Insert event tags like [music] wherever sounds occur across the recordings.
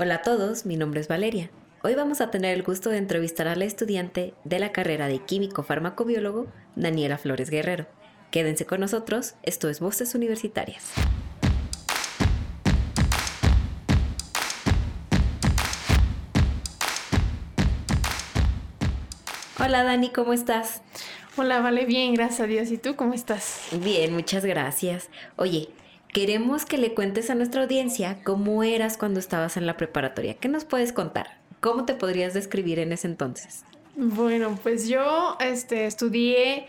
Hola a todos, mi nombre es Valeria. Hoy vamos a tener el gusto de entrevistar a la estudiante de la carrera de químico farmacobiólogo, Daniela Flores Guerrero. Quédense con nosotros, esto es Voces Universitarias. Hola Dani, ¿cómo estás? Hola, vale, bien, gracias a Dios. ¿Y tú cómo estás? Bien, muchas gracias. Oye, queremos que le cuentes a nuestra audiencia cómo eras cuando estabas en la preparatoria. ¿Qué nos puedes contar? ¿Cómo te podrías describir en ese entonces? Bueno, pues yo este, estudié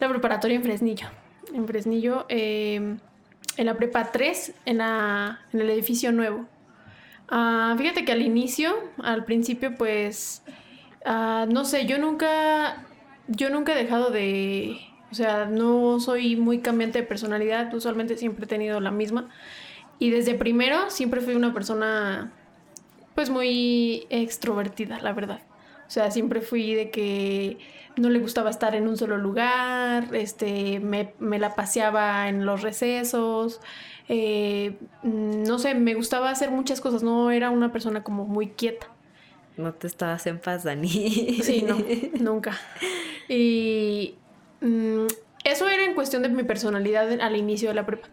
la preparatoria en Fresnillo. En Fresnillo, em, en la prepa 3, en, el edificio nuevo. Ah, fíjate que al inicio, al principio, pues, ah, no sé, yo nunca, yo nunca he dejado de, o sea, no soy muy cambiante de personalidad, usualmente siempre he tenido la misma. Y desde primero siempre fui una persona pues muy extrovertida, la verdad. O sea, siempre fui de que no le gustaba estar en un solo lugar, este, me, la paseaba en los recesos, eh, no sé, me gustaba hacer muchas cosas, no era una persona como muy quieta. No te estabas en paz, Dani. Sí, no, [laughs] nunca. Y Mm, eso era en cuestión de mi personalidad al inicio de la prepa.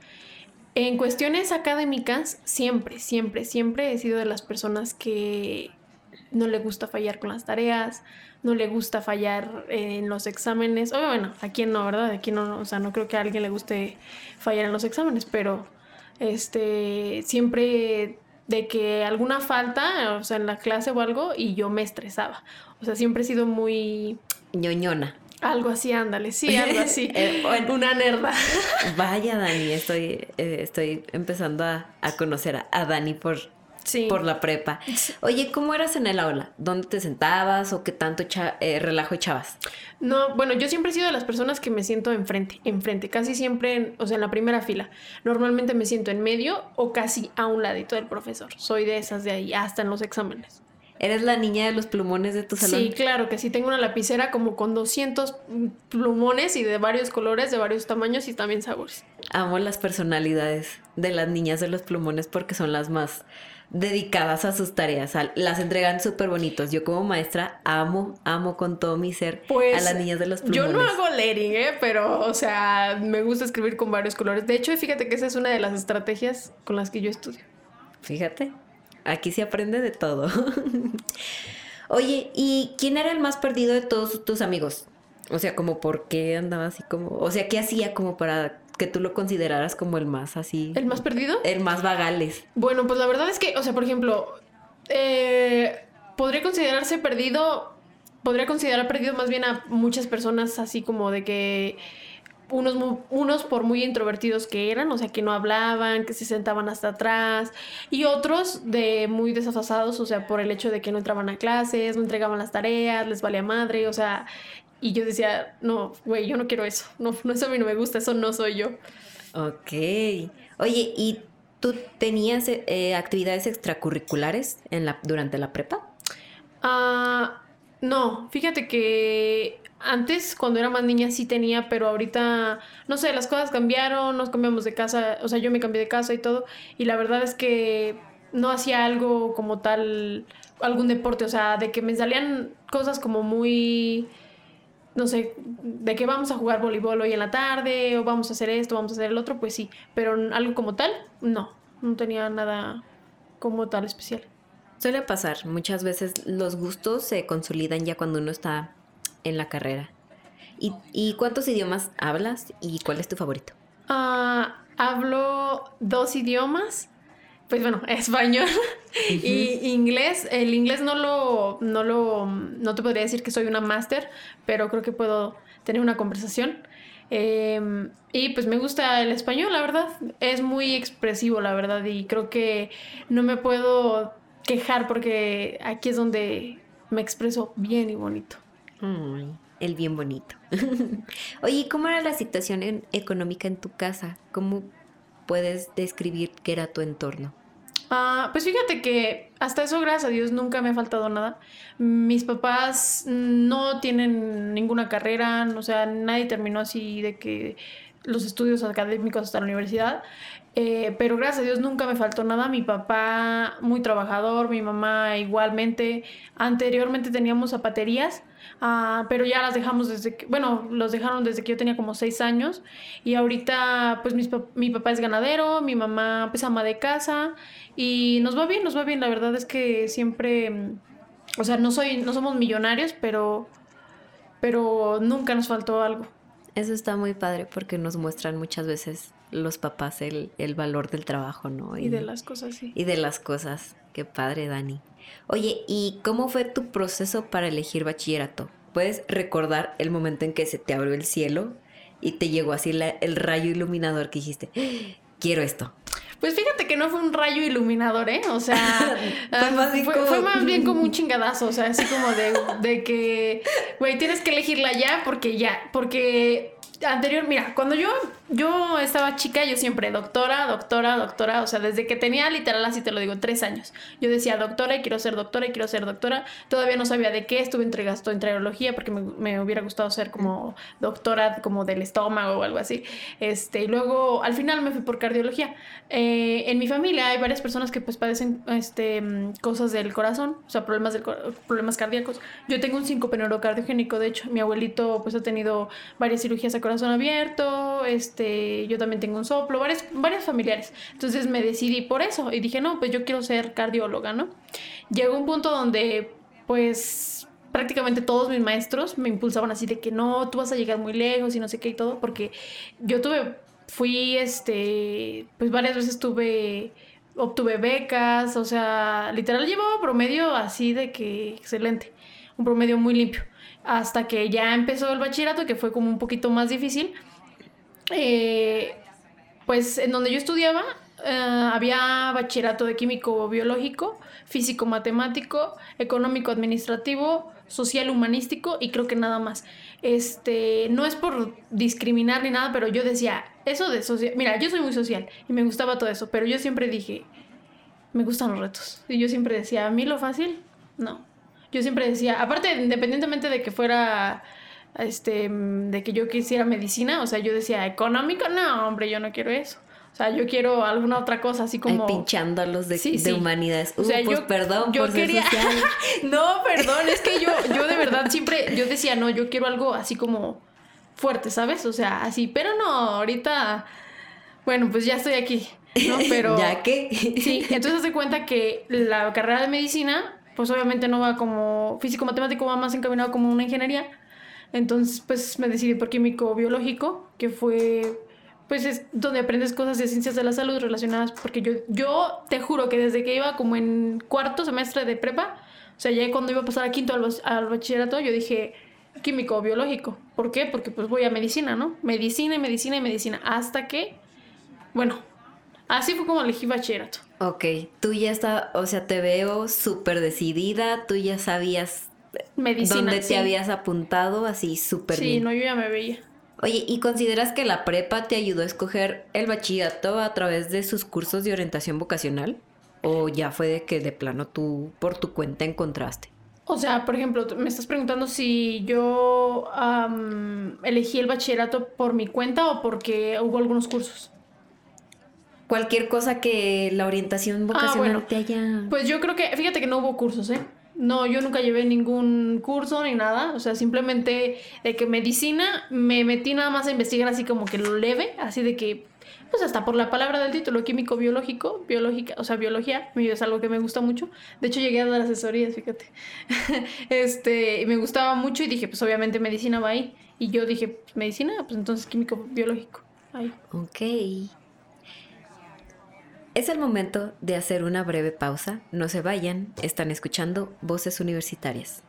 En cuestiones académicas, siempre, siempre, siempre he sido de las personas que no le gusta fallar con las tareas, no le gusta fallar en los exámenes. O bueno, a quién no, ¿verdad? Aquí no, o sea, no creo que a alguien le guste fallar en los exámenes, pero este, siempre de que alguna falta, o sea, en la clase o algo, y yo me estresaba. O sea, siempre he sido muy... ñoñona. Algo así, ándale, sí, [laughs] algo así. Eh, Una nerda. [laughs] Vaya, Dani, estoy, eh, estoy empezando a, conocer a, Dani por, por la prepa. Oye, ¿cómo eras en el aula? ¿Dónde te sentabas o qué tanto eh, relajo echabas? No, bueno, yo siempre he sido de las personas que me siento enfrente, enfrente, casi siempre, o sea, en la primera fila. Normalmente me siento en medio o casi a un ladito del profesor. Soy de esas de ahí, hasta en los exámenes. ¿Eres la niña de los plumones de tu salón? Sí, claro que sí. Tengo una lapicera como con 200 plumones y de varios colores, de varios tamaños y también sabores. Amo las personalidades de las niñas de los plumones porque son las más dedicadas a sus tareas. Las entregan súper bonitos. Yo como maestra amo, amo con todo mi ser a pues, las niñas de los plumones. Yo no hago lettering, ¿eh? Pero, o sea, me gusta escribir con varios colores. De hecho, fíjate que esa es una de las estrategias con las que yo estudio. Fíjate. Aquí se aprende de todo. [laughs] Oye, ¿y quién era el más perdido de todos tus amigos? O sea, como por qué andaba así como, o sea, ¿qué hacía como para que tú lo consideraras como el más así? ¿El más perdido? El más vagales. Bueno, pues la verdad es que, o sea, por ejemplo, eh, podría considerarse perdido, podría considerar perdido más bien a muchas personas así como de que unos, unos por muy introvertidos que eran, o sea, que no hablaban, que se sentaban hasta atrás, y otros de muy desafasados, o sea, por el hecho de que no entraban a clases, no entregaban las tareas, les valía madre, o sea, y yo decía, no, güey, yo no quiero eso, no, no, eso a mí no me gusta, eso no soy yo. Ok. Oye, ¿y tú tenías eh, actividades extracurriculares en la, durante la prepa? Ah, no, fíjate que antes, cuando era más niña, sí tenía, pero ahorita, no sé, las cosas cambiaron, nos cambiamos de casa, o sea, yo me cambié de casa y todo, y la verdad es que no hacía algo como tal, algún deporte, o sea, de que me salían cosas como muy, no sé, de que vamos a jugar voleibol hoy en la tarde, o vamos a hacer esto, vamos a hacer el otro, pues sí, pero algo como tal, no, no tenía nada como tal especial. Suele pasar, muchas veces los gustos se consolidan ya cuando uno está en la carrera. ¿Y, cuántos idiomas hablas y cuál es tu favorito? Ah, hablo dos idiomas. Pues bueno, [laughs] español y inglés. El inglés no lo, no lo, no te podría decir que soy una máster, pero creo que puedo tener una conversación. Em, y pues me gusta el español, la verdad. Es muy expresivo, la verdad. Y creo que no me puedo quejar porque aquí es donde me expreso bien y bonito el bien bonito. [laughs] Oye, ¿cómo era la situación económica en tu casa? ¿Cómo puedes describir qué era tu entorno? Ah, pues fíjate que hasta eso, gracias a Dios, nunca me ha faltado nada. Mis papás no tienen ninguna carrera, o sea, nadie terminó así de que los estudios académicos hasta la universidad. Eh, pero gracias a Dios nunca me faltó nada. Mi papá muy trabajador, mi mamá igualmente. Anteriormente teníamos zapaterías, ah, pero ya las dejamos desde que, bueno, los dejaron desde que yo tenía como seis años. Y ahorita, pues mi papá es ganadero, mi mamá pues ama de casa y nos va bien, nos va bien. La verdad es que siempre, o sea, no soy, no somos millonarios, pero, pero nunca nos faltó algo. Eso está muy padre porque nos muestran muchas veces los papás el, valor del trabajo, ¿no? Y, de las cosas, sí. Y de las cosas. Qué padre, Dani. Oye, ¿y cómo fue tu proceso para elegir bachillerato? ¿Puedes recordar el momento en que se te abrió el cielo y te llegó así el rayo iluminador que dijiste, ¡Ah! quiero esto? Pues fíjate que no fue un rayo iluminador, ¿eh? O sea, [laughs] fue, más bien como... fue, más bien como un [laughs] chingadazo, o sea, así como de, de que, güey, tienes que elegirla ya porque ya, porque anterior, mira, cuando yo, yo estaba chica, yo siempre doctora, doctora, doctora, o sea, desde que tenía literal, así te lo digo, tres años. Yo decía doctora y quiero ser doctora y quiero ser doctora. Todavía no sabía de qué, estuve entre gasto entre porque me, me, hubiera gustado ser como doctora como del estómago o algo así. Este, y luego al final me fui por cardiología. Eh, en mi familia hay varias personas que pues padecen este, cosas del corazón, o sea, problemas, del, problemas cardíacos. Yo tengo un síncope neurocardiogénico, de hecho, mi abuelito pues ha tenido varias cirugías a corazón abierto, este, yo también tengo un soplo, varios, varios familiares. Entonces me decidí por eso y dije, no, pues yo quiero ser cardióloga, ¿no? Llegó un punto donde, pues, prácticamente todos mis maestros me impulsaban así de que no, tú vas a llegar muy lejos y no sé qué y todo, porque yo tuve, fui, este, pues varias veces tuve obtuve becas, o sea, literal llevaba promedio así de que excelente, un promedio muy limpio hasta que ya empezó el bachillerato, que fue como un poquito más difícil. Eh, pues en donde yo estudiaba eh, había bachillerato de químico biológico, físico matemático, económico administrativo, social humanístico y creo que nada más. Este, no es por discriminar ni nada, pero yo decía, eso de social, mira, yo soy muy social y me gustaba todo eso, pero yo siempre dije, me gustan los retos. Y yo siempre decía, a mí lo fácil, no yo siempre decía, aparte, independientemente de que fuera, este, de que yo quisiera medicina, o sea, yo decía, económico, no, hombre, yo no quiero eso. O sea, yo quiero alguna otra cosa, así como... pinchando a los de, de humanidades. o sea, uh, pues yo, perdón yo quería... [laughs] no, perdón, es que yo, yo de verdad siempre, yo decía, no, yo quiero algo así como fuerte, ¿sabes? O sea, así, pero no, ahorita, bueno, pues ya estoy aquí, ¿no? [laughs] Pero... ¿Ya qué? sí, entonces se cuenta que la carrera de medicina pues obviamente no va como físico matemático, va más encaminado como una ingeniería. Entonces, pues me decidí por químico biológico, que fue pues es donde aprendes cosas de ciencias de la salud relacionadas, porque yo, yo te juro que desde que iba como en cuarto semestre de prepa, o sea, ya cuando iba a pasar a quinto al, al bachillerato, yo dije químico biológico. ¿Por qué? Porque pues voy a medicina, ¿no? Medicina y medicina y medicina. Hasta que, bueno, así fue como elegí bachillerato. Ok, tú ya está, o sea, te veo súper decidida, tú ya sabías Medicina, dónde te habías apuntado, así súper bien. Sí, no, yo ya me veía. Oye, ¿y consideras que la prepa te ayudó a escoger el bachillerato a través de sus cursos de orientación vocacional? ¿O ya fue de que de plano tú por tu cuenta encontraste? O sea, por ejemplo, me estás preguntando si yo elegí el bachillerato por mi cuenta o porque hubo algunos cursos cualquier cosa que la orientación ah, vocacional te haya... Pues yo creo que, fíjate que no hubo cursos, ¿eh? No, yo nunca llevé ningún curso ni nada, o sea, simplemente de que medicina me metí nada más a investigar así como que lo leve, así de que, pues hasta por la palabra del título, químico biológico, biológica, o sea, biología, es algo que me gusta mucho. De hecho, llegué a dar asesorías, fíjate. [laughs] este, me gustaba mucho y dije, pues obviamente medicina va ahí. Y yo dije, pues, medicina, pues entonces químico biológico. Ahí. Ok. Es el momento de hacer una breve pausa. No se vayan, están escuchando Voces Universitarias.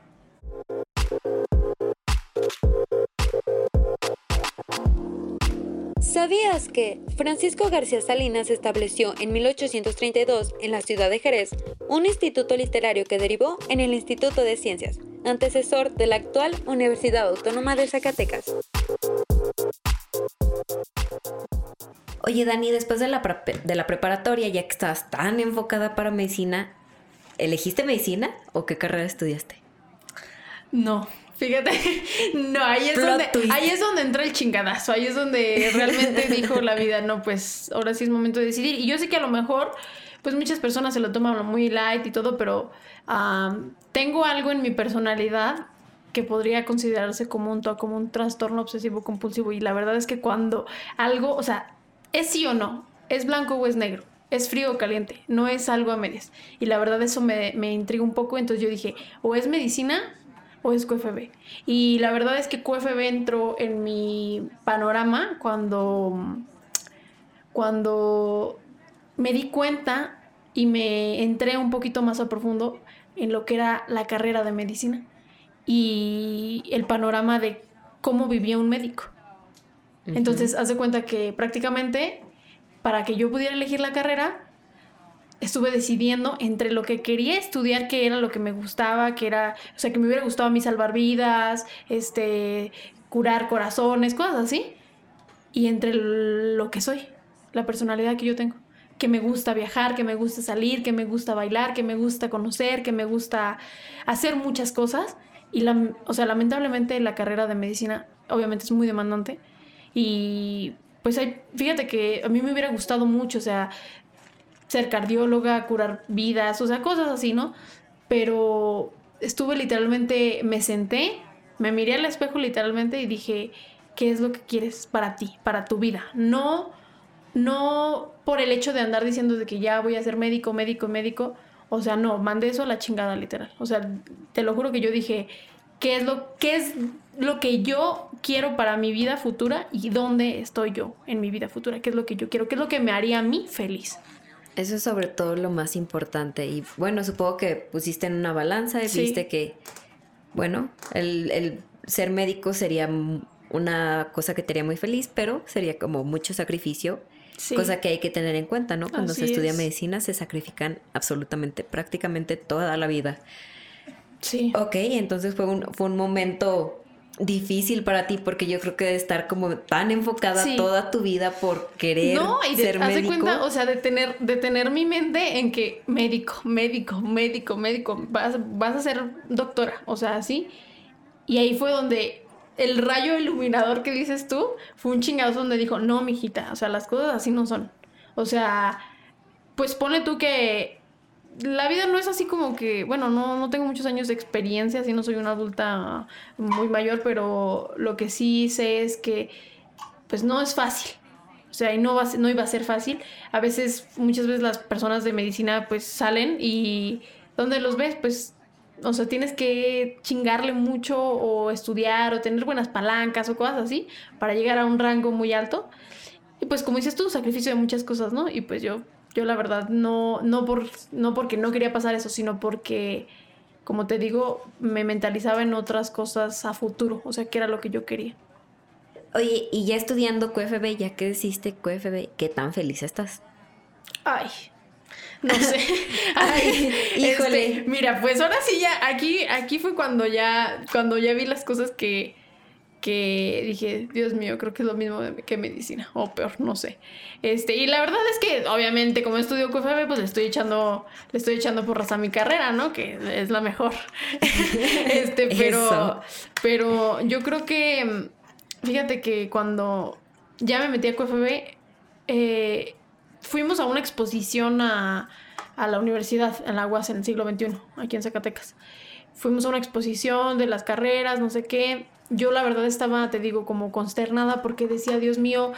¿Sabías que Francisco García Salinas estableció en 1832 en la ciudad de Jerez un instituto literario que derivó en el Instituto de Ciencias, antecesor de la actual Universidad Autónoma de Zacatecas? Oye, Dani, después de la, de la preparatoria, ya que estabas tan enfocada para medicina, ¿elegiste medicina o qué carrera estudiaste? No, Fíjate, no, ahí es, donde, ahí es donde entra el chingadazo, ahí es donde realmente [laughs] dijo la vida, no, pues ahora sí es momento de decidir. Y yo sé que a lo mejor, pues muchas personas se lo toman muy light y todo, pero tengo algo en mi personalidad que podría considerarse como un, como un trastorno obsesivo compulsivo. Y la verdad es que cuando algo, o sea, es sí o no, es blanco o es negro, es frío o caliente, no es algo a medias. Y la verdad eso me, me intriga un poco, entonces yo dije, o es medicina o es QFB. Y la verdad es que QFB entró en mi panorama cuando, cuando me di cuenta y me entré un poquito más a profundo en lo que era la carrera de medicina y el panorama de cómo vivía un médico. Entonces, haz cuenta que prácticamente para que yo pudiera elegir la carrera, estuve decidiendo entre lo que quería estudiar, que era lo que me gustaba, que era, o sea, que me hubiera gustado a mí salvar vidas, este, curar corazones, cosas así, y entre lo que soy, la personalidad que yo tengo que me gusta viajar, que me gusta salir, que me gusta bailar, que me gusta conocer, que me gusta hacer muchas cosas. Y, la, o sea, lamentablemente la carrera de medicina obviamente es muy demandante. Y pues hay, fíjate que a mí me hubiera gustado mucho, o sea, ser cardióloga, curar vidas, o sea, cosas así, ¿no? Pero estuve literalmente, me senté, me miré al espejo literalmente y dije, ¿qué es lo que quieres para ti, para tu vida? No no por el hecho de andar diciendo de que ya voy a ser médico, médico, médico. O sea, no, mandé eso a la chingada literal. O sea, te lo juro que yo dije, ¿qué es lo, qué es lo que yo quiero para mi vida futura y dónde estoy yo en mi vida futura? ¿Qué es lo que yo quiero? ¿Qué es lo que me haría a mí feliz? Eso es sobre todo lo más importante. Y bueno, supongo que pusiste en una balanza y viste que, bueno, el, el ser médico sería una cosa que te haría muy feliz, pero sería como mucho sacrificio Cosa que hay que tener en cuenta, ¿no? Cuando se estudia medicina se sacrifican absolutamente, prácticamente toda la vida. Sí. Ok, entonces fue un, fue un momento difícil para ti porque yo creo que de estar como tan enfocada toda tu vida por querer no, y de, ser médico. cuenta, o sea, de tener, de tener mi mente en que médico, médico, médico, médico, vas, vas a ser doctora, o sea, así. Y ahí fue donde el rayo iluminador que dices tú fue un chingazo donde dijo, no, mijita, o sea, las cosas así no son. O sea, pues pone tú que la vida no es así como que, bueno, no, no tengo muchos años de experiencia, así no soy una adulta muy mayor, pero lo que sí sé es que, pues no es fácil. O sea, y no, va, no iba a ser fácil. A veces, muchas veces las personas de medicina pues salen y ¿dónde los ves? Pues o sea, tienes que chingarle mucho o estudiar o tener buenas palancas o cosas así para llegar a un rango muy alto. Y pues como dices tú, sacrificio de muchas cosas, ¿no? Y pues yo, yo la verdad no, no, por, no porque no quería pasar eso, sino porque, como te digo, me mentalizaba en otras cosas a futuro, o sea, que era lo que yo quería. Oye, y ya estudiando QFB, ya que deciste QFB, ¿qué tan feliz estás? Ay, no sé. [laughs] Ay, [laughs] híjole. Este, mira, pues ahora sí ya, aquí, aquí fue cuando ya, cuando ya vi las cosas que, que dije, Dios mío, creo que es lo mismo que medicina, o peor, no sé. Este, y la verdad es que, obviamente, como estudio QFB, pues le estoy echando, le estoy echando porras a mi carrera, ¿no? Que es la mejor. [laughs] este, pero, pero yo creo que, fíjate que cuando ya me metí a QFB, eh, fuimos a una exposición a, la universidad, en la UAS, en el siglo XXI, aquí en Zacatecas. Fuimos a una exposición de las carreras, no sé qué. Yo la verdad estaba, te digo, como consternada porque decía, Dios mío,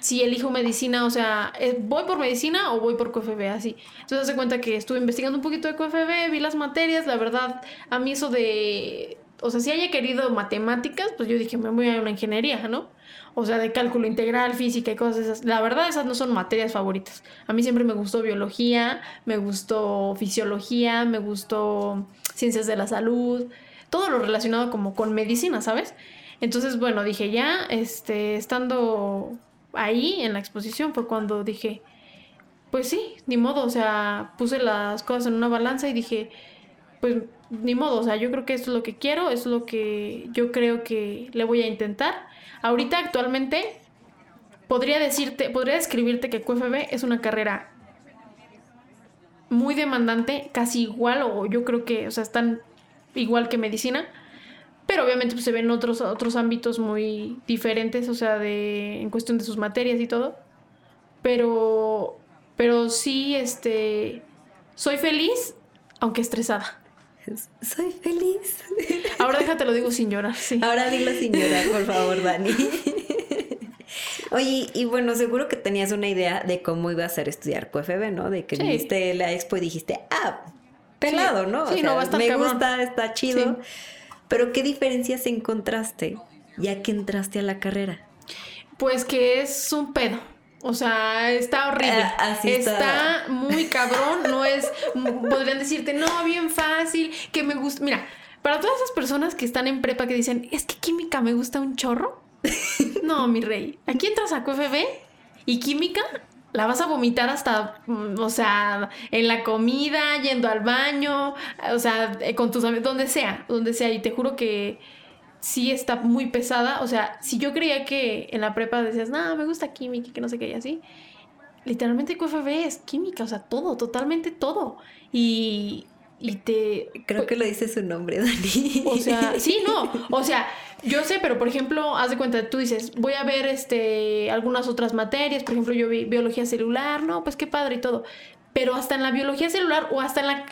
si elijo medicina, o sea, eh, ¿voy por medicina o voy por QFB? Así. Entonces, se cuenta que estuve investigando un poquito de QFB, vi las materias, la verdad, a mí eso de o sea, si haya querido matemáticas, pues yo dije, me voy a una ingeniería, ¿no? O sea, de cálculo integral, física y cosas esas. La verdad, esas no son materias favoritas. A mí siempre me gustó biología, me gustó fisiología, me gustó ciencias de la salud, todo lo relacionado como con medicina, ¿sabes? Entonces, bueno, dije, ya, este, estando ahí en la exposición fue cuando dije, pues sí, ni modo, o sea, puse las cosas en una balanza y dije, pues ni modo, o sea, yo creo que eso es lo que quiero, es lo que yo creo que le voy a intentar. Ahorita actualmente podría decirte, podría describirte que QFB es una carrera muy demandante, casi igual, o yo creo que, o sea, están igual que medicina, pero obviamente pues, se ven otros, otros ámbitos muy diferentes, o sea, de, en cuestión de sus materias y todo. Pero, pero sí, este, soy feliz, aunque estresada. [laughs] Soy feliz. [laughs] Ahora déjate lo digo sin llorar, sí. Ahora dilo sin llorar, por favor, Dani. [laughs] Oye, y bueno, seguro que tenías una idea de cómo iba a ser estudiar QFB, ¿no? De que viste la expo y dijiste, ah, pelado, ¿no? Sí, no, va a estar me gusta, está chido. Pero ¿qué diferencias encontraste ya que entraste a la carrera? Pues que es un pedo. O sea, está horrible. Ah, está. está. muy [laughs] cabrón. No es. Podrían decirte, no, bien fácil, que me gusta. Mira, para todas esas personas que están en prepa que dicen, es que química me gusta un chorro. [laughs] no, mi rey. Aquí entras a QFB y química la vas a vomitar hasta, mm, o sea, en la comida, yendo al baño, o sea, eh, con tus amigos, donde sea, donde sea. Y te juro que sí está muy pesada. O sea, si yo creía que en la prepa decías, no, me gusta química, que no sé qué, y así. Literalmente QFB es química, o sea, todo, totalmente todo. Y, y te... Creo que lo dice su nombre, Dani. O sea, sí, no. O sea, yo sé, pero por ejemplo, haz de cuenta, tú dices, voy a ver este algunas otras materias, por ejemplo, yo vi biología celular, no, pues qué padre y todo. Pero hasta en la biología celular o hasta en, la,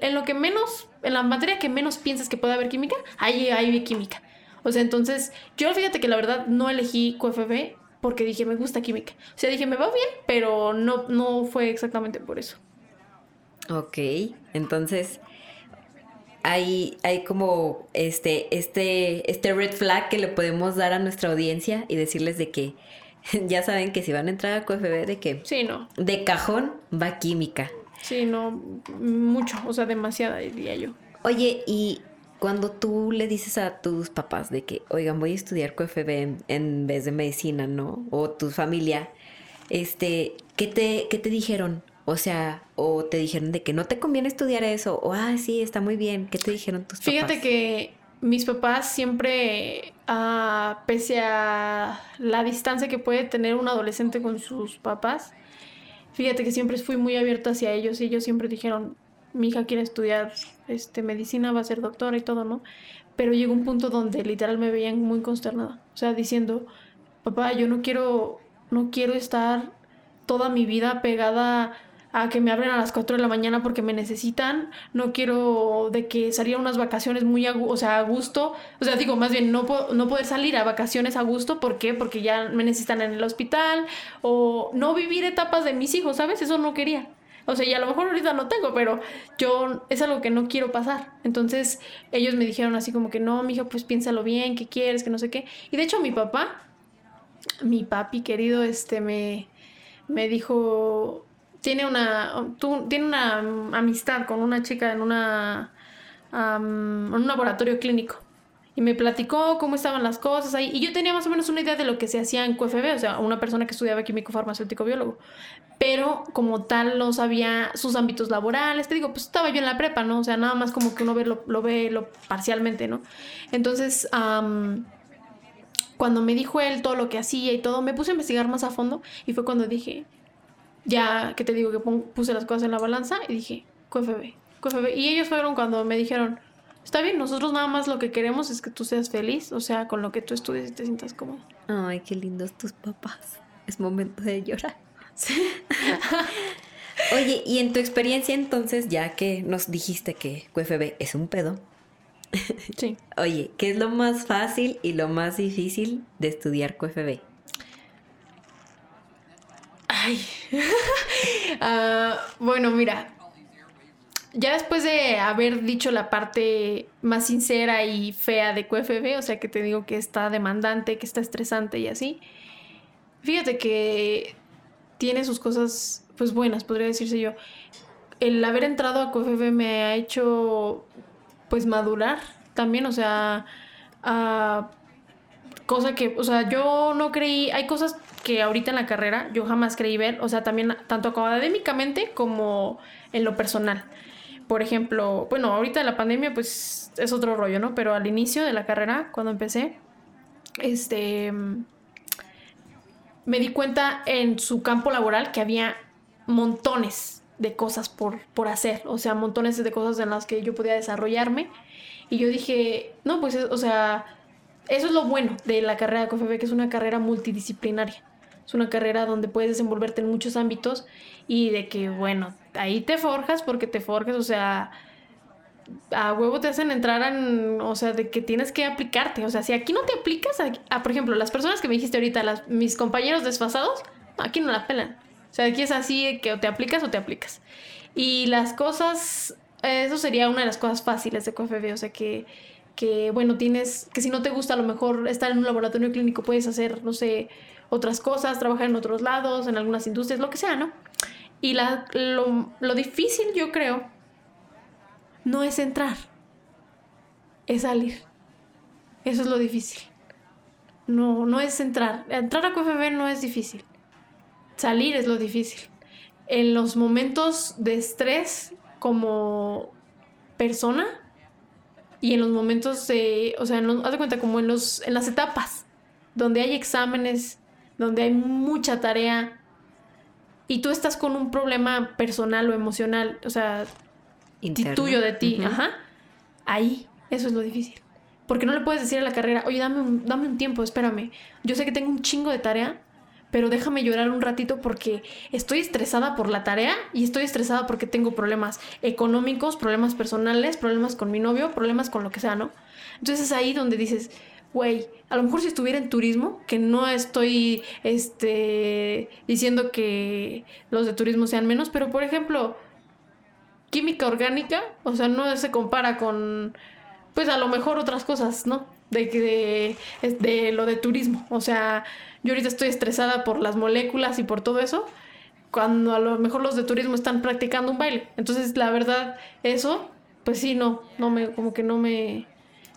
en, lo que menos, en la materia que menos piensas que puede haber química, ahí hay química. O sea, entonces, yo fíjate que la verdad no elegí QFB porque dije, me gusta química. O sea, dije, me va bien, pero no, no fue exactamente por eso. Ok, entonces, hay, hay como este, este, este red flag que le podemos dar a nuestra audiencia y decirles de que [laughs] ya saben que si van a entrar a QFB, de que sí, no. de cajón va química. Sí, no, mucho, o sea, demasiada, diría yo. Oye, y cuando tú le dices a tus papás de que, oigan, voy a estudiar QFB en, en vez de medicina, ¿no? O tu familia, este, ¿qué te, qué te dijeron? O sea, o te dijeron de que no te conviene estudiar eso, o ah, sí, está muy bien. ¿Qué te dijeron tus papás? Fíjate que mis papás siempre, ah, pese a la distancia que puede tener un adolescente con sus papás, fíjate que siempre fui muy abierta hacia ellos y ellos siempre dijeron, mi hija quiere estudiar este, medicina, va a ser doctora y todo, ¿no? Pero llegó un punto donde literal me veían muy consternada, o sea, diciendo, papá, yo no quiero, no quiero estar toda mi vida pegada a que me abren a las 4 de la mañana porque me necesitan, no quiero de que salieran unas vacaciones muy a, o sea, a gusto, o sea, digo, más bien no, no poder salir a vacaciones a gusto, ¿por qué? Porque ya me necesitan en el hospital, o no vivir etapas de mis hijos, ¿sabes? Eso no quería. O sea, y a lo mejor ahorita no tengo, pero yo es algo que no quiero pasar. Entonces, ellos me dijeron así como que no, mijo, pues piénsalo bien, qué quieres, que no sé qué. Y de hecho, mi papá, mi papi querido, este, me, me dijo, tiene una, tiene una amistad con una chica en, una, en un laboratorio clínico. Y me platicó cómo estaban las cosas ahí. Y yo tenía más o menos una idea de lo que se hacía en QFB, o sea, una persona que estudiaba químico farmacéutico biólogo. Pero como tal no sabía sus ámbitos laborales. Te digo, pues estaba yo en la prepa, ¿no? O sea, nada más como que uno ve lo, lo ve lo parcialmente, ¿no? Entonces, cuando me dijo él todo lo que hacía y todo, me puse a investigar más a fondo. Y fue cuando dije, ya que te digo que puse las cosas en la balanza y dije, QFB, QFB. Y ellos fueron cuando me dijeron, está bien, nosotros nada más lo que queremos es que tú seas feliz, o sea, con lo que tú estudies y te sientas cómodo. Ay, qué lindos tus papás. Es momento de llorar. [laughs] Oye, y en tu experiencia entonces, ya que nos dijiste que QFB es un pedo. Sí. [laughs] Oye, ¿qué es lo más fácil y lo más difícil de estudiar QFB? Ay. [laughs] Ah, bueno, mira. Ya después de haber dicho la parte más sincera y fea de QFB, o sea que te digo que está demandante, que está estresante y así, fíjate que tiene sus cosas pues buenas, podría decirse yo. El haber entrado a QFB me ha hecho pues madurar también, o sea, uh, cosa que, o sea, yo no creí, hay cosas que ahorita en la carrera yo jamás creí ver, o sea, también tanto académicamente como en lo personal. Por ejemplo, bueno, ahorita la pandemia pues es otro rollo, ¿no? Pero al inicio de la carrera, cuando empecé, este, me di cuenta en su campo laboral que había montones, de cosas por, por hacer, o sea, montones de cosas en las que yo podía desarrollarme. Y yo dije, no, pues, o sea, eso es lo bueno de la carrera de COFEB, que es una carrera multidisciplinaria. Es una carrera donde puedes desenvolverte en muchos ámbitos y de que, bueno, ahí te forjas porque te forjas, o sea, a huevo te hacen entrar en, o sea, de que tienes que aplicarte. O sea, si aquí no te aplicas, a, por ejemplo, las personas que me dijiste ahorita, mis compañeros desfasados, aquí no la pelan. O sea, aquí es así que o te aplicas o te aplicas. Y las cosas, eso sería una de las cosas fáciles de COFEB, o sea, que, que, bueno, tienes, que si no te gusta a lo mejor estar en un laboratorio clínico, puedes hacer, no sé, otras cosas, trabajar en otros lados, en algunas industrias, lo que sea, ¿no? Y la, lo, lo difícil, yo creo, no es entrar, es salir. Eso es lo difícil. No, no es entrar. Entrar a QFB no es difícil. Salir es lo difícil. En los momentos de estrés como persona y en los momentos de, o sea, haz de cuenta como en los en las etapas donde hay exámenes, donde hay mucha tarea y tú estás con un problema personal o emocional, o sea, tuyo de ti, ajá. Ahí, eso es lo difícil. Porque no le puedes decir a la carrera, oye, dame un, dame un tiempo, espérame. Yo sé que tengo un chingo de tarea, pero déjame llorar un ratito porque estoy estresada por la tarea y estoy estresada porque tengo problemas económicos, problemas personales, problemas con mi novio, problemas con lo que sea, ¿no? Entonces es ahí donde dices, güey, a lo mejor si estuviera en turismo, que no estoy este, diciendo que los de turismo sean menos, pero por ejemplo, química orgánica, o sea, no se compara con, pues a lo mejor otras cosas, ¿no? De, de, de lo de turismo. O sea, yo ahorita estoy estresada por las moléculas y por todo eso, cuando a lo mejor los de turismo están practicando un baile. Entonces, la verdad, eso, pues sí, no, no me, como que no me,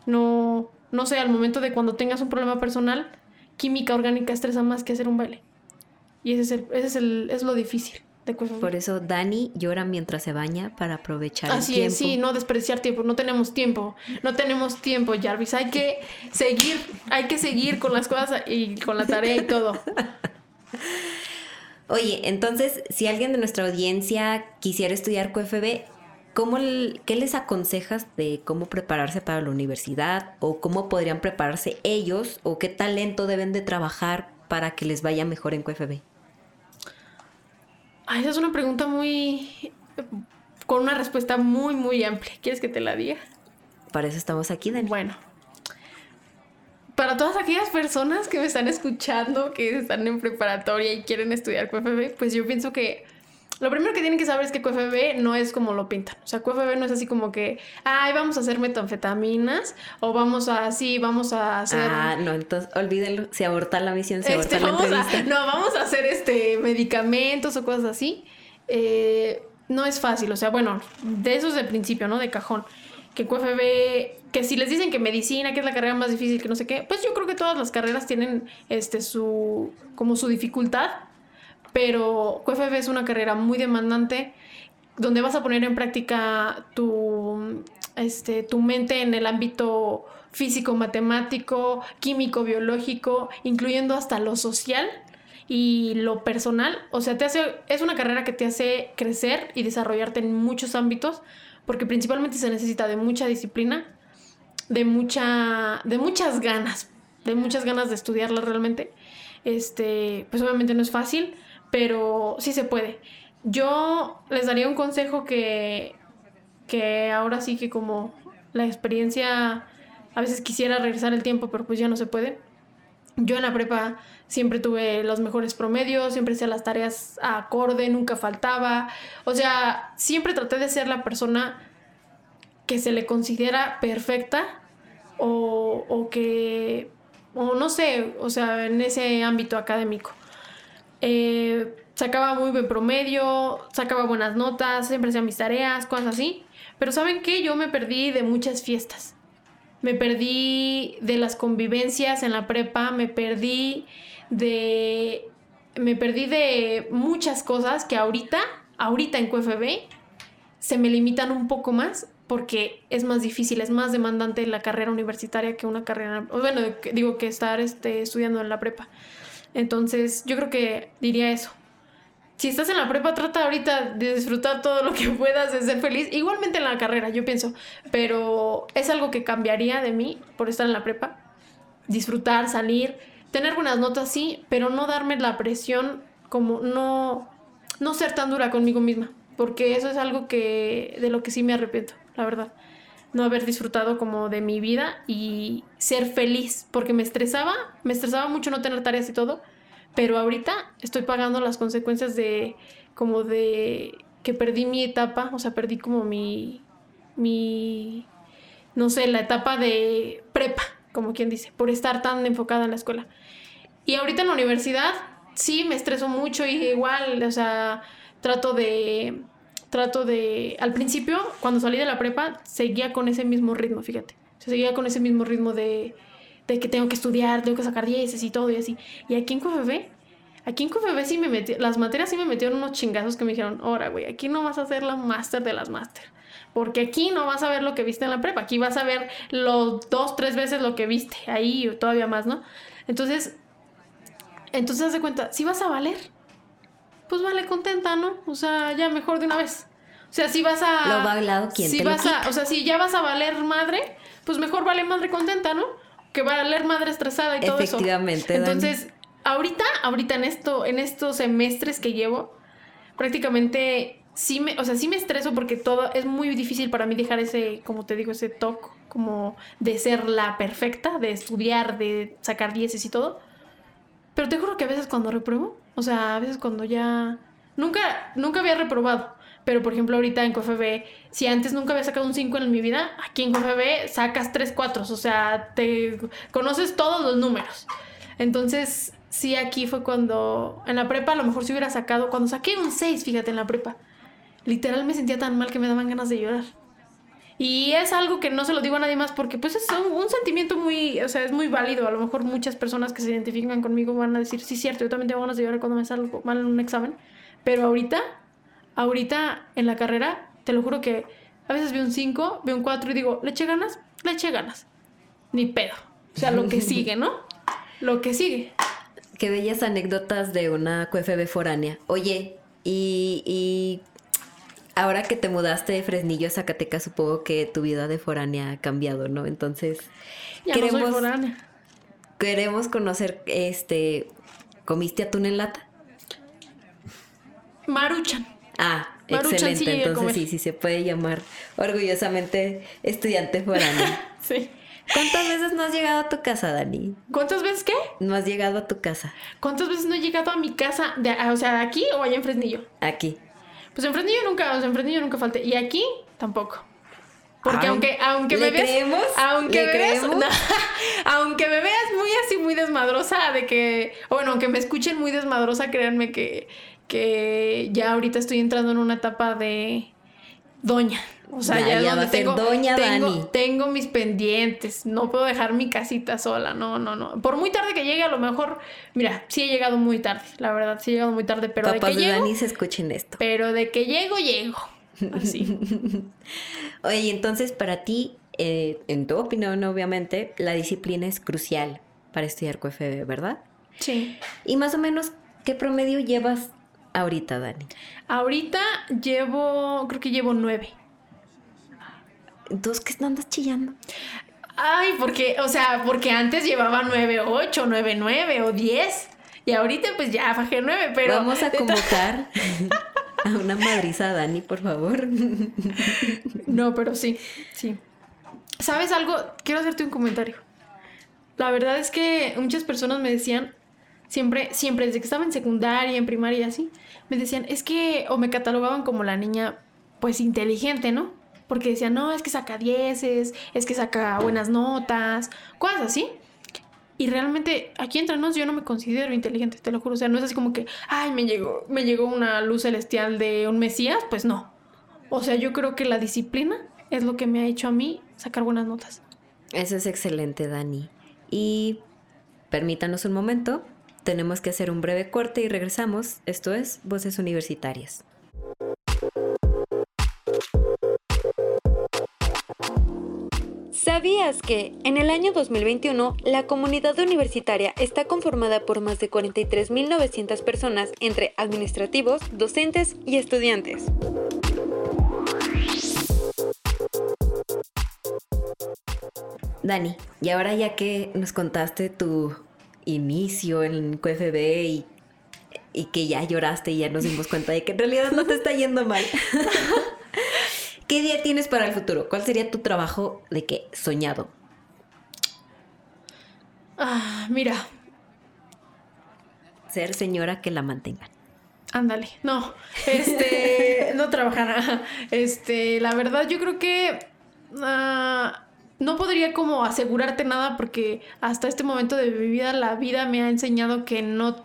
no, no sé, al momento de cuando tengas un problema personal, química orgánica estresa más que hacer un baile. Y ese es, el, ese es, el, es lo difícil. Por eso Dani llora mientras se baña para aprovechar Así el tiempo. es, sí, no despreciar tiempo, no tenemos tiempo, no tenemos tiempo, Jarvis, hay que seguir, hay que seguir con las cosas y con la tarea y todo. [laughs] Oye, entonces, si alguien de nuestra audiencia quisiera estudiar QFB, ¿cómo, ¿qué les aconsejas de cómo prepararse para la universidad o cómo podrían prepararse ellos o qué talento deben de trabajar para que les vaya mejor en QFB? Ay, esa es una pregunta muy. con una respuesta muy, muy amplia. ¿Quieres que te la diga? Para eso estamos aquí, Dani. Bueno. Para todas aquellas personas que me están escuchando, que están en preparatoria y quieren estudiar QFB, pues yo pienso que lo primero que tienen que saber es que QFB no es como lo pintan. O sea, QFB no es así como que, ay, vamos a hacer metanfetaminas o vamos a, sí, vamos a hacer... Ah, no, entonces olvídenlo. Se aborta la misión, se aborta este, la entrevista. [laughs] no, vamos a hacer este medicamentos o cosas así. Eh, no es fácil, o sea, bueno, de eso es de principio, ¿no? De cajón. Que QFB, que si les dicen que medicina, que es la carrera más difícil, que no sé qué, pues yo creo que todas las carreras tienen este su como su dificultad pero QFB es una carrera muy demandante donde vas a poner en práctica tu, este, tu mente en el ámbito físico, matemático, químico, biológico, incluyendo hasta lo social y lo personal. O sea, te hace, es una carrera que te hace crecer y desarrollarte en muchos ámbitos, porque principalmente se necesita de mucha disciplina, de, mucha, de muchas ganas, de muchas ganas de estudiarla realmente. Este, pues obviamente no es fácil, pero sí se puede. Yo les daría un consejo que, que ahora sí que como la experiencia, a veces quisiera regresar el tiempo, pero pues ya no se puede. Yo en la prepa siempre tuve los mejores promedios, siempre hacía las tareas a acorde, nunca faltaba. O sea, siempre traté de ser la persona que se le considera perfecta o, o que, o no sé, o sea, en ese ámbito académico. Eh, sacaba muy buen promedio, sacaba buenas notas, siempre hacía mis tareas, cosas así. Pero ¿saben qué? Yo me perdí de muchas fiestas. Me perdí de las convivencias en la prepa, me perdí de me perdí de muchas cosas que ahorita, ahorita en QFB se me limitan un poco más porque es más difícil, es más demandante la carrera universitaria que una carrera, bueno, digo que estar este, estudiando en la prepa. Entonces, yo creo que diría eso. si estás en la prepa, trata ahorita de disfrutar todo lo que puedas, de ser feliz. Igualmente en la carrera, yo pienso. Pero es algo que cambiaría de mí por estar en la prepa. Disfrutar, salir, tener buenas notas, sí, pero no darme la presión como no, no ser tan dura conmigo misma. Porque eso es algo que de lo que sí me arrepiento, la verdad. No haber disfrutado como de mi vida y ser feliz. Porque me estresaba, me estresaba mucho no tener tareas y todo pero ahorita estoy pagando las consecuencias de como de que perdí mi etapa, o sea, perdí como mi, mi, no sé, la etapa de prepa, como quien dice, por estar tan enfocada en la escuela. Y ahorita en la universidad sí me estreso mucho y igual, o sea, trato de, trato de, al principio, cuando salí de la prepa, seguía con ese mismo ritmo, fíjate, seguía con ese mismo ritmo de de que tengo que estudiar, tengo que sacar dieces y todo y así. Y aquí en QFB, aquí en QFB sí me metí, las materias sí me metieron unos chingazos que me dijeron, ahora, güey, aquí no vas a hacer la máster de las máster. Porque aquí no vas a ver lo que viste en la prepa, aquí vas a ver los dos, tres veces lo que viste, ahí todavía más, ¿no? Entonces, entonces haz de cuenta, si vas a valer, pues vale contenta, ¿no? O sea, ya mejor de una vez. O sea, si vas a. Lo va lado quien si vas a, O sea, si ya vas a valer madre, pues mejor vale madre contenta, ¿no? que va a leer madre estresada y todo eso. Efectivamente. Entonces, ahorita, ahorita en esto, en estos semestres que llevo, prácticamente sí me, o sea, sí me estreso porque todo es muy difícil para mí dejar ese, como te digo, ese toque como de ser la perfecta, de estudiar, de sacar dieces y todo. Pero te juro que a veces cuando repruebo, o sea, a veces cuando ya nunca nunca había reprobado, pero, por ejemplo, ahorita en CFB, si antes nunca había sacado un 5 en mi vida, aquí en CFB sacas 3 4. O sea, te conoces todos los números. Entonces, sí, aquí fue cuando. En la prepa, a lo mejor si hubiera sacado. Cuando saqué un 6, fíjate, en la prepa. Literal me sentía tan mal que me daban ganas de llorar. Y es algo que no se lo digo a nadie más porque pues es un, un, sentimiento muy, o sea, es muy válido. A lo mejor muchas personas que se identifican conmigo van a decir, sí, cierto, yo también tengo ganas de llorar cuando me salgo mal en un examen. Pero ahorita ahorita en la carrera, te lo juro que a veces veo un 5, veo un 4 y digo, ¿le eché ganas? Le eché ganas. Ni pedo. O sea, lo que [laughs] sigue, ¿no? Lo que sigue. Qué bellas anécdotas de una QFB foránea. Oye, y, y ahora que te mudaste de Fresnillo a Zacatecas, supongo que tu vida de foránea ha cambiado, ¿no? Entonces, queremos, foránea. queremos conocer, este, ¿comiste atún en lata? Maruchan. Ah, excelente. Entonces sí, sí se puede llamar orgullosamente estudiante foráneo. [laughs] sí. ¿Cuántas veces no has llegado a tu casa, Dani? ¿Cuántas veces qué? No has llegado a tu casa. ¿Cuántas veces no he llegado a mi casa? De, o sea, ¿de aquí o allá en Fresnillo? Aquí. Pues en Fresnillo nunca, o sea, en Fresnillo nunca falté. Y aquí tampoco. Porque aunque, aunque me veas. Aunque me veas. [laughs] aunque me veas muy así, muy desmadrosa, de que. Bueno, aunque me escuchen muy desmadrosa, créanme que que ya ahorita estoy entrando en una etapa de doña. O sea, ya, donde tengo, doña tengo, tengo, mis pendientes. No puedo dejar mi casita sola. No, no, no. Por muy tarde que llegue, a lo mejor. Mira, sí he llegado muy tarde. La verdad, sí he llegado muy tarde. Pero de que de Dani se escuchen esto. Pero de que llego, llego. Así. [laughs] Oye, entonces para ti, eh, en tu opinión, obviamente, la disciplina es crucial para estudiar QFB, ¿verdad? Sí. Y más o menos, ¿qué promedio llevas ahorita, Dani? Ahorita llevo, creo que llevo nueve. Entonces, ¿qué andas chillando? Ay, porque, o sea, porque antes llevaba nueve, ocho, nueve, nueve o diez. Y ahorita pues ya bajé nueve, pero... Vamos a [laughs] convocar a una madriza Dani, por favor. No, pero sí, sí. ¿Sabes algo? Quiero hacerte un comentario. La verdad es que muchas personas me decían, siempre, siempre, desde que estaba en secundaria, en primaria así, me decían, es que, o me catalogaban como la niña, pues inteligente, ¿no? Porque decían, no, es que saca dieces, es que saca buenas notas, cosas así. Y realmente, aquí entre nos, yo no me considero inteligente, te lo juro. O sea, no es así como que, ay, me llegó, me llegó una luz celestial de un Mesías, pues no. O sea, yo creo que la disciplina es lo que me ha hecho a mí sacar buenas notas. Eso es excelente, Dani. Y permítanos un momento, tenemos que hacer un breve corte y regresamos. Esto es Voces Universitarias. ¿Sabías que en el año 2021 la comunidad universitaria está conformada por más de 43.900 personas entre administrativos, docentes y estudiantes? Dani, y ahora ya que nos contaste tu inicio en QFB y, y que ya lloraste y ya nos dimos cuenta de que en realidad no te está yendo mal. [laughs] ¿Qué día tienes para el futuro? ¿Cuál sería tu trabajo de qué soñado? Ah, mira. Ser señora que la mantengan. Ándale, no, este, [laughs] no trabajar. Este, la verdad, yo creo que ah, no podría como asegurarte nada porque hasta este momento de mi vida la vida me ha enseñado que no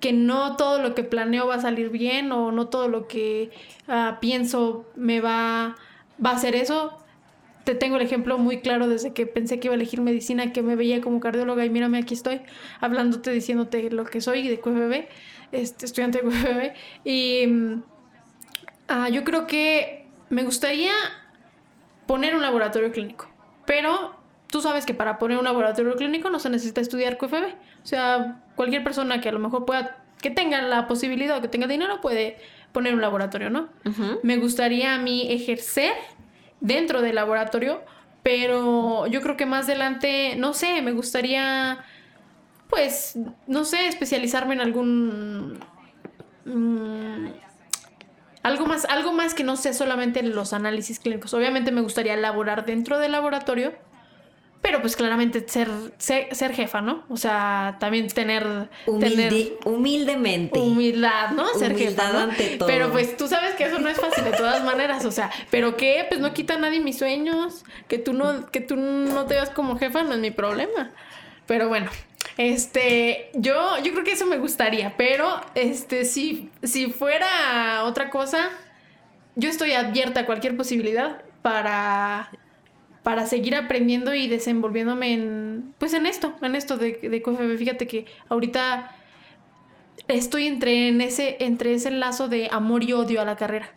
que no todo lo que planeo va a salir bien o no todo lo que ah, pienso me va va a ser eso. Te tengo el ejemplo muy claro desde que pensé que iba a elegir medicina, que me veía como cardióloga y mírame aquí estoy, hablándote, diciéndote lo que soy de QFB, este, estudiante de QFB. Y ah, yo creo que me gustaría poner un laboratorio clínico, pero tú sabes que para poner un laboratorio clínico no se necesita estudiar QFB. O sea, cualquier persona que a lo mejor pueda, que tenga la posibilidad o que tenga dinero puede poner un laboratorio, ¿no? Me gustaría a mí ejercer dentro del laboratorio, pero yo creo que más adelante, no sé, me gustaría, pues, no sé, especializarme en algún... Mm, algo más, algo más que no sea solamente en los análisis clínicos. Obviamente me gustaría laborar dentro del laboratorio, pero pues claramente ser, ser, jefa, ¿no? O sea, también tener, humildemente. Humildad, ¿no? Ser jefa. Ante todo. Pero pues tú sabes que eso no es fácil de todas maneras. O sea, ¿pero qué? Pues no quita a nadie mis sueños. Que tú no, que tú no te veas como jefa no es mi problema. Pero bueno, este, yo, yo creo que eso me gustaría. Pero, este, si, si fuera otra cosa, yo estoy abierta a cualquier posibilidad para para seguir aprendiendo y desenvolviéndome en, pues en esto, en esto de, de Fíjate que ahorita estoy entre, en ese, entre ese lazo de amor y odio a la carrera.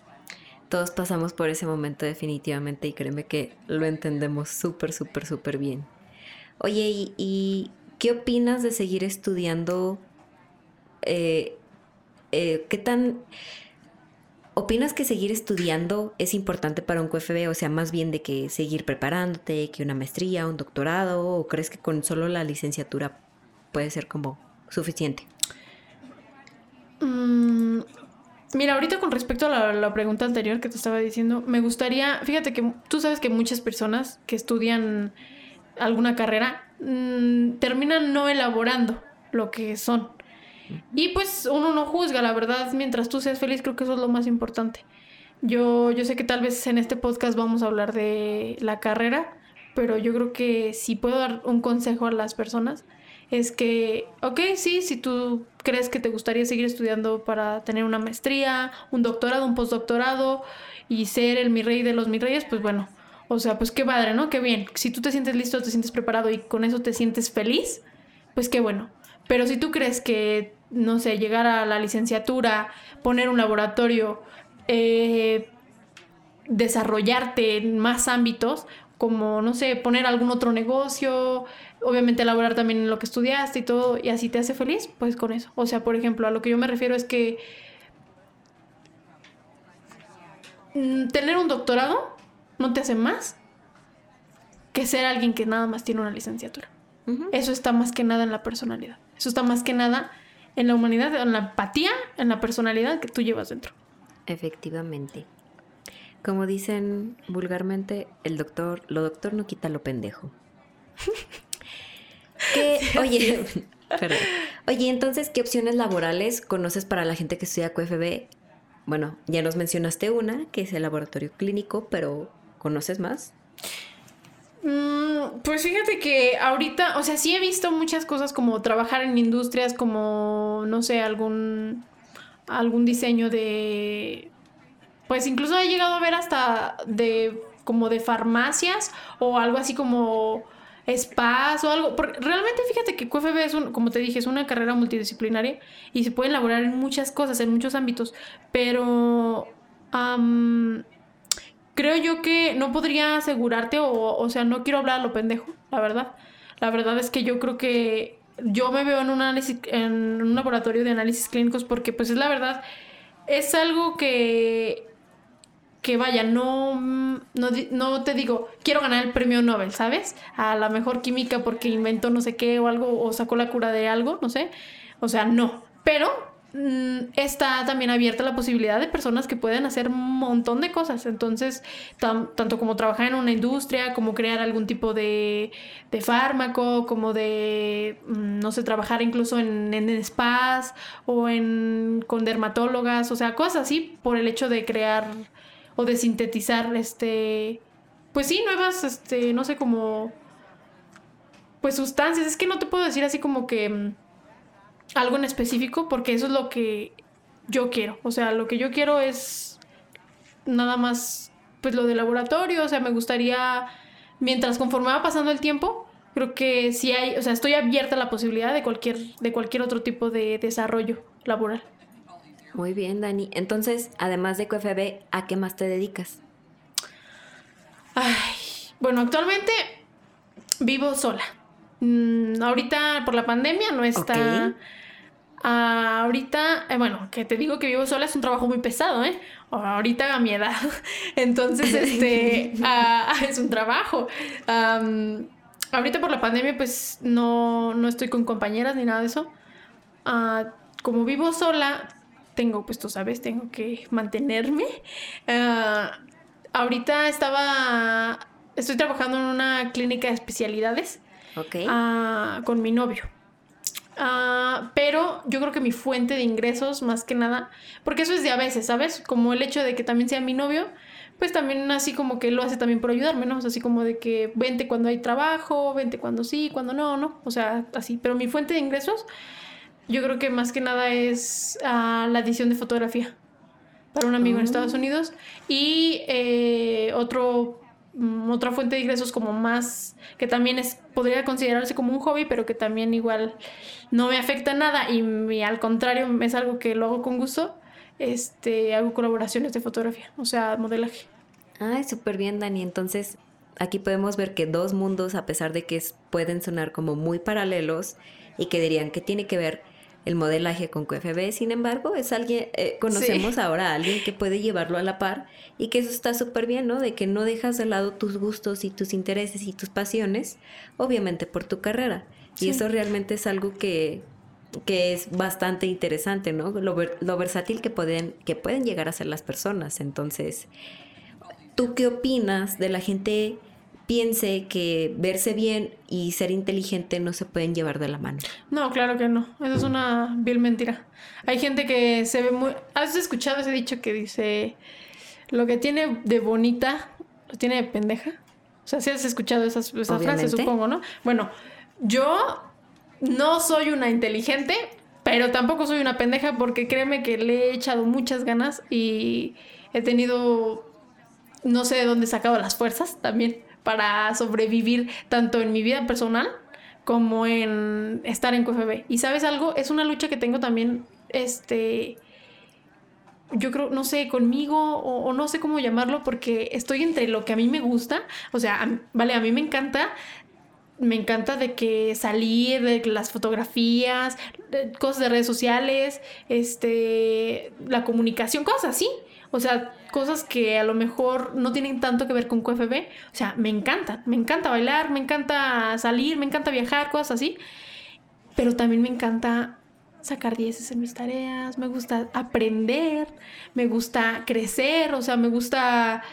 Todos pasamos por ese momento definitivamente y créeme que lo entendemos súper, súper, súper bien. Oye, ¿y, ¿y, qué opinas de seguir estudiando? Eh, eh, ¿Qué tan ¿Opinas que seguir estudiando es importante para un QFB? O sea, más bien de que seguir preparándote, que una maestría, un doctorado, o crees que con solo la licenciatura puede ser como suficiente? Mm, mira, ahorita con respecto a la, pregunta anterior que te estaba diciendo, me gustaría, fíjate que tú sabes que muchas personas que estudian alguna carrera mm, terminan no elaborando lo que son. Y pues uno no juzga, la verdad, mientras tú seas feliz, creo que eso es lo más importante. Yo, yo sé que tal vez en este podcast vamos a hablar de la carrera, pero yo creo que si puedo dar un consejo a las personas, es que, ok, sí, si tú crees que te gustaría seguir estudiando para tener una maestría, un doctorado, un postdoctorado y ser el mi rey de los mi reyes, pues bueno, o sea, pues qué padre, ¿no? Qué bien. Si tú te sientes listo, te sientes preparado y con eso te sientes feliz, pues qué bueno. Pero si tú crees que no sé, llegar a la licenciatura, poner un laboratorio, eh, desarrollarte en más ámbitos, como, no sé, poner algún otro negocio, obviamente elaborar también en lo que estudiaste y todo, y así te hace feliz, pues con eso. O sea, por ejemplo, a lo que yo me refiero es que mm, tener un doctorado no te hace más que ser alguien que nada más tiene una licenciatura. Eso está más que nada en la personalidad. Eso está más que nada en la humanidad, en la empatía, en la personalidad que tú llevas dentro. Efectivamente. Como dicen vulgarmente, el doctor, lo doctor no quita lo pendejo. [laughs] oye, Oye, entonces, ¿qué opciones laborales conoces para la gente que estudia QFB? Bueno, ya nos mencionaste una, que es el laboratorio clínico, pero ¿conoces más? Mm, pues fíjate que ahorita, o sea, sí he visto muchas cosas como trabajar en industrias como, no sé, algún, algún diseño de... Pues incluso he llegado a ver hasta de como de farmacias o algo así como spas o algo. Porque realmente fíjate que QFB es, un, como te dije, es una carrera multidisciplinaria y se puede elaborar en muchas cosas, en muchos ámbitos. Pero creo yo que no podría asegurarte o, o sea, no quiero hablar a lo pendejo, la verdad. La verdad es que yo creo que yo me veo en un análisis, en un laboratorio de análisis clínicos porque pues es la verdad, es algo que que vaya, no, no, no, te digo, quiero ganar el premio Nobel, ¿sabes? A la mejor química porque inventó no sé qué o algo, o sacó la cura de algo, no sé. O sea, no. Pero está también abierta la posibilidad de personas que pueden hacer un montón de cosas. Entonces, tanto como trabajar en una industria, como crear algún tipo de, de fármaco, como de, mm, no sé, trabajar incluso en, en spas o en, con dermatólogas, o sea, cosas así por el hecho de crear o de sintetizar, este, pues sí, nuevas, este, no sé, como, pues sustancias. Es que no te puedo decir así como que mm, algo en específico porque eso es lo que yo quiero. O sea, lo que yo quiero es nada más, pues lo de laboratorio. O sea, me gustaría, mientras conforme va pasando el tiempo, creo que sí hay, o sea, estoy abierta a la posibilidad de cualquier, de cualquier otro tipo de desarrollo laboral. Muy bien, Dani. Entonces, además de QFB, ¿a qué más te dedicas? Ay, bueno, actualmente vivo sola. Mm, ahorita por la pandemia no está ahorita, eh, bueno, que te digo que vivo sola es un trabajo muy pesado, ¿eh? Ahorita a mi edad. [laughs] Entonces, este, [laughs] ah, es un trabajo. ahorita por la pandemia, pues no, no estoy con compañeras ni nada de eso. Ah, como vivo sola, tengo, pues tú sabes, tengo que mantenerme. Ah, ahorita estaba, estoy trabajando en una clínica de especialidades con mi novio. Ah, pero yo creo que mi fuente de ingresos, más que nada, porque eso es de a veces, ¿sabes? Como el hecho de que también sea mi novio, pues también así como que lo hace también por ayudarme, ¿no? O sea, así como de que vente cuando hay trabajo, vente cuando sí, cuando no, ¿no? O sea, así. Pero mi fuente de ingresos, yo creo que más que nada es ah, la edición de fotografía para un amigo en Estados oh. Unidos y eh, otro Mm, otra fuente de ingresos como más, que también es, podría considerarse como un hobby, pero que también igual no me afecta nada y, al contrario es algo que lo hago con gusto, este, hago colaboraciones de fotografía, o sea, modelaje. Ay, súper bien, Dani. Entonces, aquí podemos ver que dos mundos, a pesar de que pueden sonar como muy paralelos y que dirían que tiene que ver el modelaje con QFB, sin embargo, es alguien, eh, conocemos ahora a alguien que puede llevarlo a la par y que eso está súper bien, ¿no? De que no dejas de lado tus gustos y tus intereses y tus pasiones, obviamente por tu carrera. Y eso realmente es algo que, que es bastante interesante, ¿no? Lo, lo, versátil que pueden, que pueden llegar a ser las personas. Entonces, ¿tú qué opinas de la gente piense que verse bien y ser inteligente no se pueden llevar de la mano. No, claro que no. Eso es una vil mentira. Hay gente que se ve muy... ¿Has escuchado ese dicho que dice, lo que tiene de bonita, lo tiene de pendeja? O sea, si has escuchado esas, esa frase, supongo, ¿no? Bueno, yo no soy una inteligente, pero tampoco soy una pendeja porque créeme que le he echado muchas ganas y he tenido, no sé de dónde he sacado las fuerzas también para sobrevivir tanto en mi vida personal como en estar en QFB. Y sabes algo, es una lucha que tengo también, este, yo creo, no sé, conmigo o, no sé cómo llamarlo, porque estoy entre lo que a mí me gusta, o sea, vale, a mí me encanta me encanta de que salir, de las fotografías, cosas de redes sociales, este, la comunicación, cosas así. O sea, cosas que a lo mejor no tienen tanto que ver con QFB. O sea, me encanta, me encanta bailar, me encanta salir, me encanta viajar, cosas así. Pero también me encanta sacar dieces en mis tareas, me gusta aprender, me gusta crecer, o sea, me gusta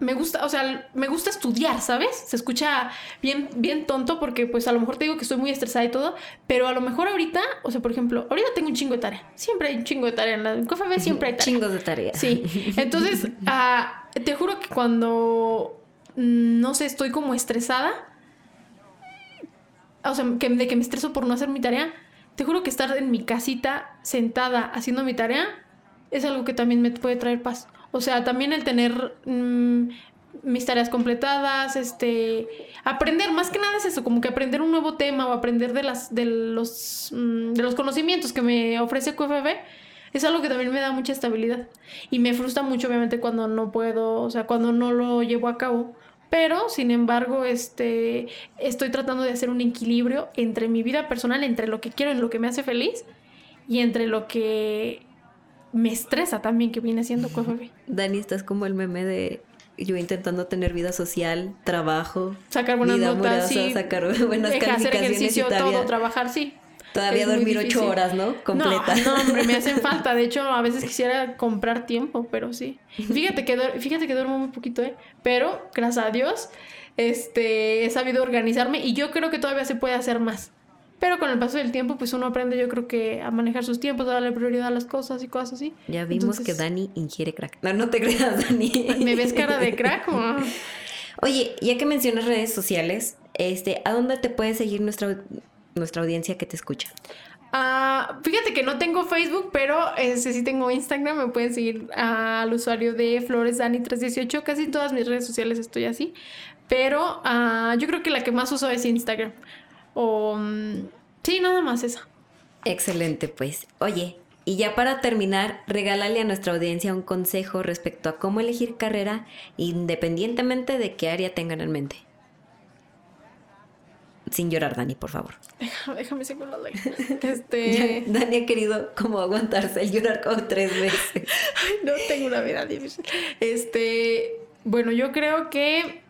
me gusta, o sea, me gusta estudiar, ¿sabes? Se escucha bien, bien tonto porque pues a lo mejor te digo que estoy muy estresada y todo, pero a lo mejor ahorita, o sea, por ejemplo, ahorita tengo un chingo de tarea. Siempre hay un chingo de tarea en la COFAB, siempre hay tarea. Chingos de tarea. Sí. Entonces, [laughs] ah, te juro que cuando, mm, no sé, estoy como estresada, o sea, que, de que me estreso por no hacer mi tarea, te juro que estar en mi casita sentada haciendo mi tarea es algo que también me puede traer paz. O sea, también el tener mm, mis tareas completadas, este, aprender, más que nada es eso, como que aprender un nuevo tema o aprender de las, de los, mm, de los conocimientos que me ofrece QFB, Es algo que también me da mucha estabilidad. Y me frustra mucho, obviamente, cuando no puedo, o sea, cuando no lo llevo a cabo. Pero, sin embargo, este, estoy tratando de hacer un equilibrio entre mi vida personal, entre lo que quiero, en lo que me hace feliz, y entre lo que me estresa también, que viene siendo KFB. [laughs] Dani, estás como el meme de yo intentando tener vida social, trabajo, sacar buenas vida notas, sí, sacar buenas calificaciones hacer ejercicio, todo, trabajar, sí. Todavía dormir ocho horas, ¿no? Completa. No, no, hombre, me hacen [laughs] falta. De hecho, a veces quisiera comprar tiempo, pero sí. Fíjate que, fíjate que duermo muy poquito, ¿eh? Pero, gracias a Dios, este, he sabido organizarme y yo creo que todavía se puede hacer más. Pero con el paso del tiempo, pues uno aprende, yo creo que a manejar sus tiempos, a darle prioridad a las cosas y cosas así. Ya vimos que Dani ingiere crack. No, no te creas, Dani. ¿Me ves cara de crack? [laughs] Oye, ya que mencionas redes sociales, este, ¿a dónde te puede seguir nuestra nuestra audiencia que te escucha? Ah, fíjate que no tengo Facebook, pero este, sí tengo Instagram. Me pueden seguir al usuario de FloresDani318. Casi en todas mis redes sociales estoy así. Pero ah, yo creo que la que más uso es Instagram. O. Mm, sí, nada más esa. Excelente, pues. Oye, y ya para terminar, regálale a nuestra audiencia un consejo respecto a cómo elegir carrera independientemente de qué área tengan en mente. Sin llorar, Dani, por favor. [laughs] Déjame, déjame seguir la ley. [laughs] Este... Dani ha querido como aguantarse el llorar como tres veces. [laughs] no tengo una vida difícil. Este, bueno, yo creo que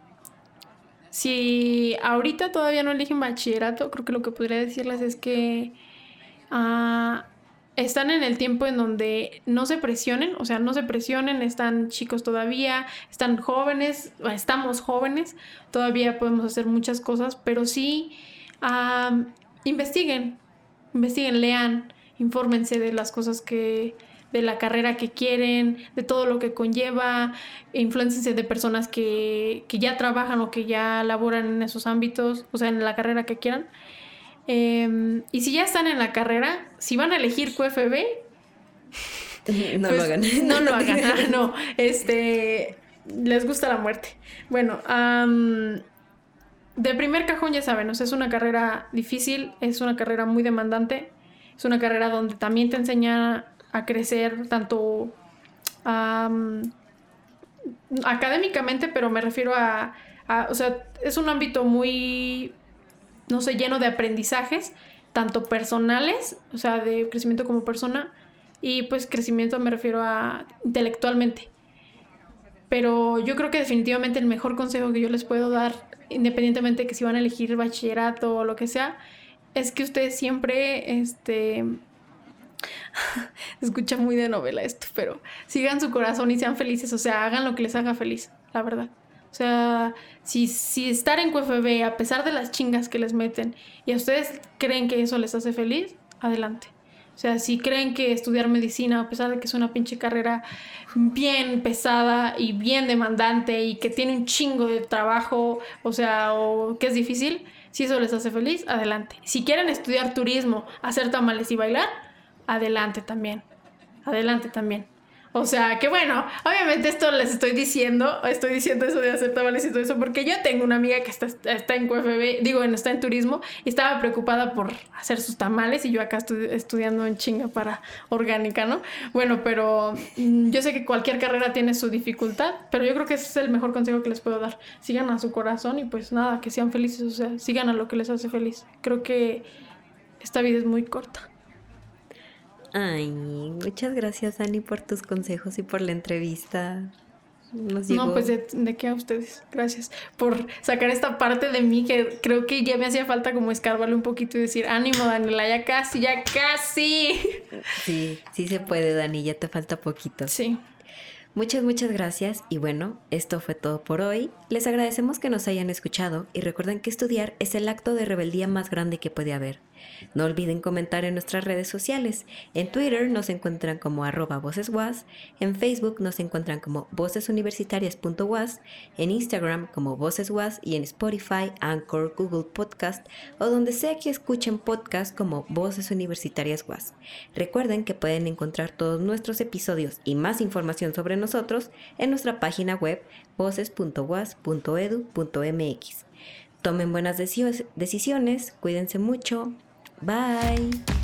si ahorita todavía no eligen bachillerato, creo que lo que podría decirles es que uh, están en el tiempo en donde no se presionen, o sea, no se presionen, están chicos todavía, están jóvenes, estamos jóvenes, todavía podemos hacer muchas cosas, pero sí investiguen, investiguen, lean, infórmense de las cosas que, de la carrera que quieren, de todo lo que conlleva, influenciense de personas que, que ya trabajan o que ya laboran en esos ámbitos, o sea, en la carrera que quieran. Em, y si ya están en la carrera, si van a elegir QFB, [laughs] no lo pues, hagan. [laughs] No lo hagan, ah, no. Este, les gusta la muerte. Bueno, de primer cajón ya saben, es una carrera difícil, es una carrera muy demandante, es una carrera donde también te enseña a crecer tanto académicamente, pero me refiero a, o sea, es un ámbito muy no sé, lleno de aprendizajes, tanto personales, o sea, de crecimiento como persona, y pues crecimiento me refiero a intelectualmente. Pero yo creo que definitivamente el mejor consejo que yo les puedo dar, independientemente de que si van a elegir bachillerato o lo que sea, es que ustedes siempre, este, [laughs] escucha muy de novela esto, pero sigan su corazón y sean felices, o sea, hagan lo que les haga feliz, la verdad. O sea, si, si estar en QFB, a pesar de las chingas que les meten, y a ustedes creen que eso les hace feliz, adelante. O sea, si creen que estudiar medicina, a pesar de que es una pinche carrera bien pesada y bien demandante y que tiene un chingo de trabajo, o sea, o que es difícil, si eso les hace feliz, adelante. Si quieren estudiar turismo, hacer tamales y bailar, adelante también. Adelante también. O sea, que bueno, obviamente esto les estoy diciendo, estoy diciendo eso de hacer tamales y todo eso, porque yo tengo una amiga que está, está en QFB, digo, está en turismo, y estaba preocupada por hacer sus tamales y yo acá estoy estudiando en chinga para orgánica, ¿no? Bueno, pero mm, yo sé que cualquier carrera tiene su dificultad, pero yo creo que ese es el mejor consejo que les puedo dar. Sigan a su corazón y pues nada, que sean felices, o sea, sigan a lo que les hace feliz. Creo que esta vida es muy corta. Ay, muchas gracias, Dani, por tus consejos y por la entrevista. No, pues de, qué a ustedes. Gracias por sacar esta parte de mí que creo que ya me hacía falta como escarbarle un poquito y decir, ánimo, Daniela, ya casi, ya casi. Sí, sí se puede, Dani, ya te falta poquito. Sí. Muchas, muchas gracias y bueno, esto fue todo por hoy. Les agradecemos que nos hayan escuchado y recuerden que estudiar es el acto de rebeldía más grande que puede haber. No olviden comentar en nuestras redes sociales. En Twitter nos encuentran como arroba voceswas, en Facebook nos encuentran como vocesuniversitarias.was, en Instagram como voceswas y en Spotify, Anchor, Google Podcast o donde sea que escuchen podcast como Voces Universitarias Was. Recuerden que pueden encontrar todos nuestros episodios y más información sobre nosotros en nuestra página web voces.was.edu.mx. Tomen buenas decisiones, cuídense mucho. Bye.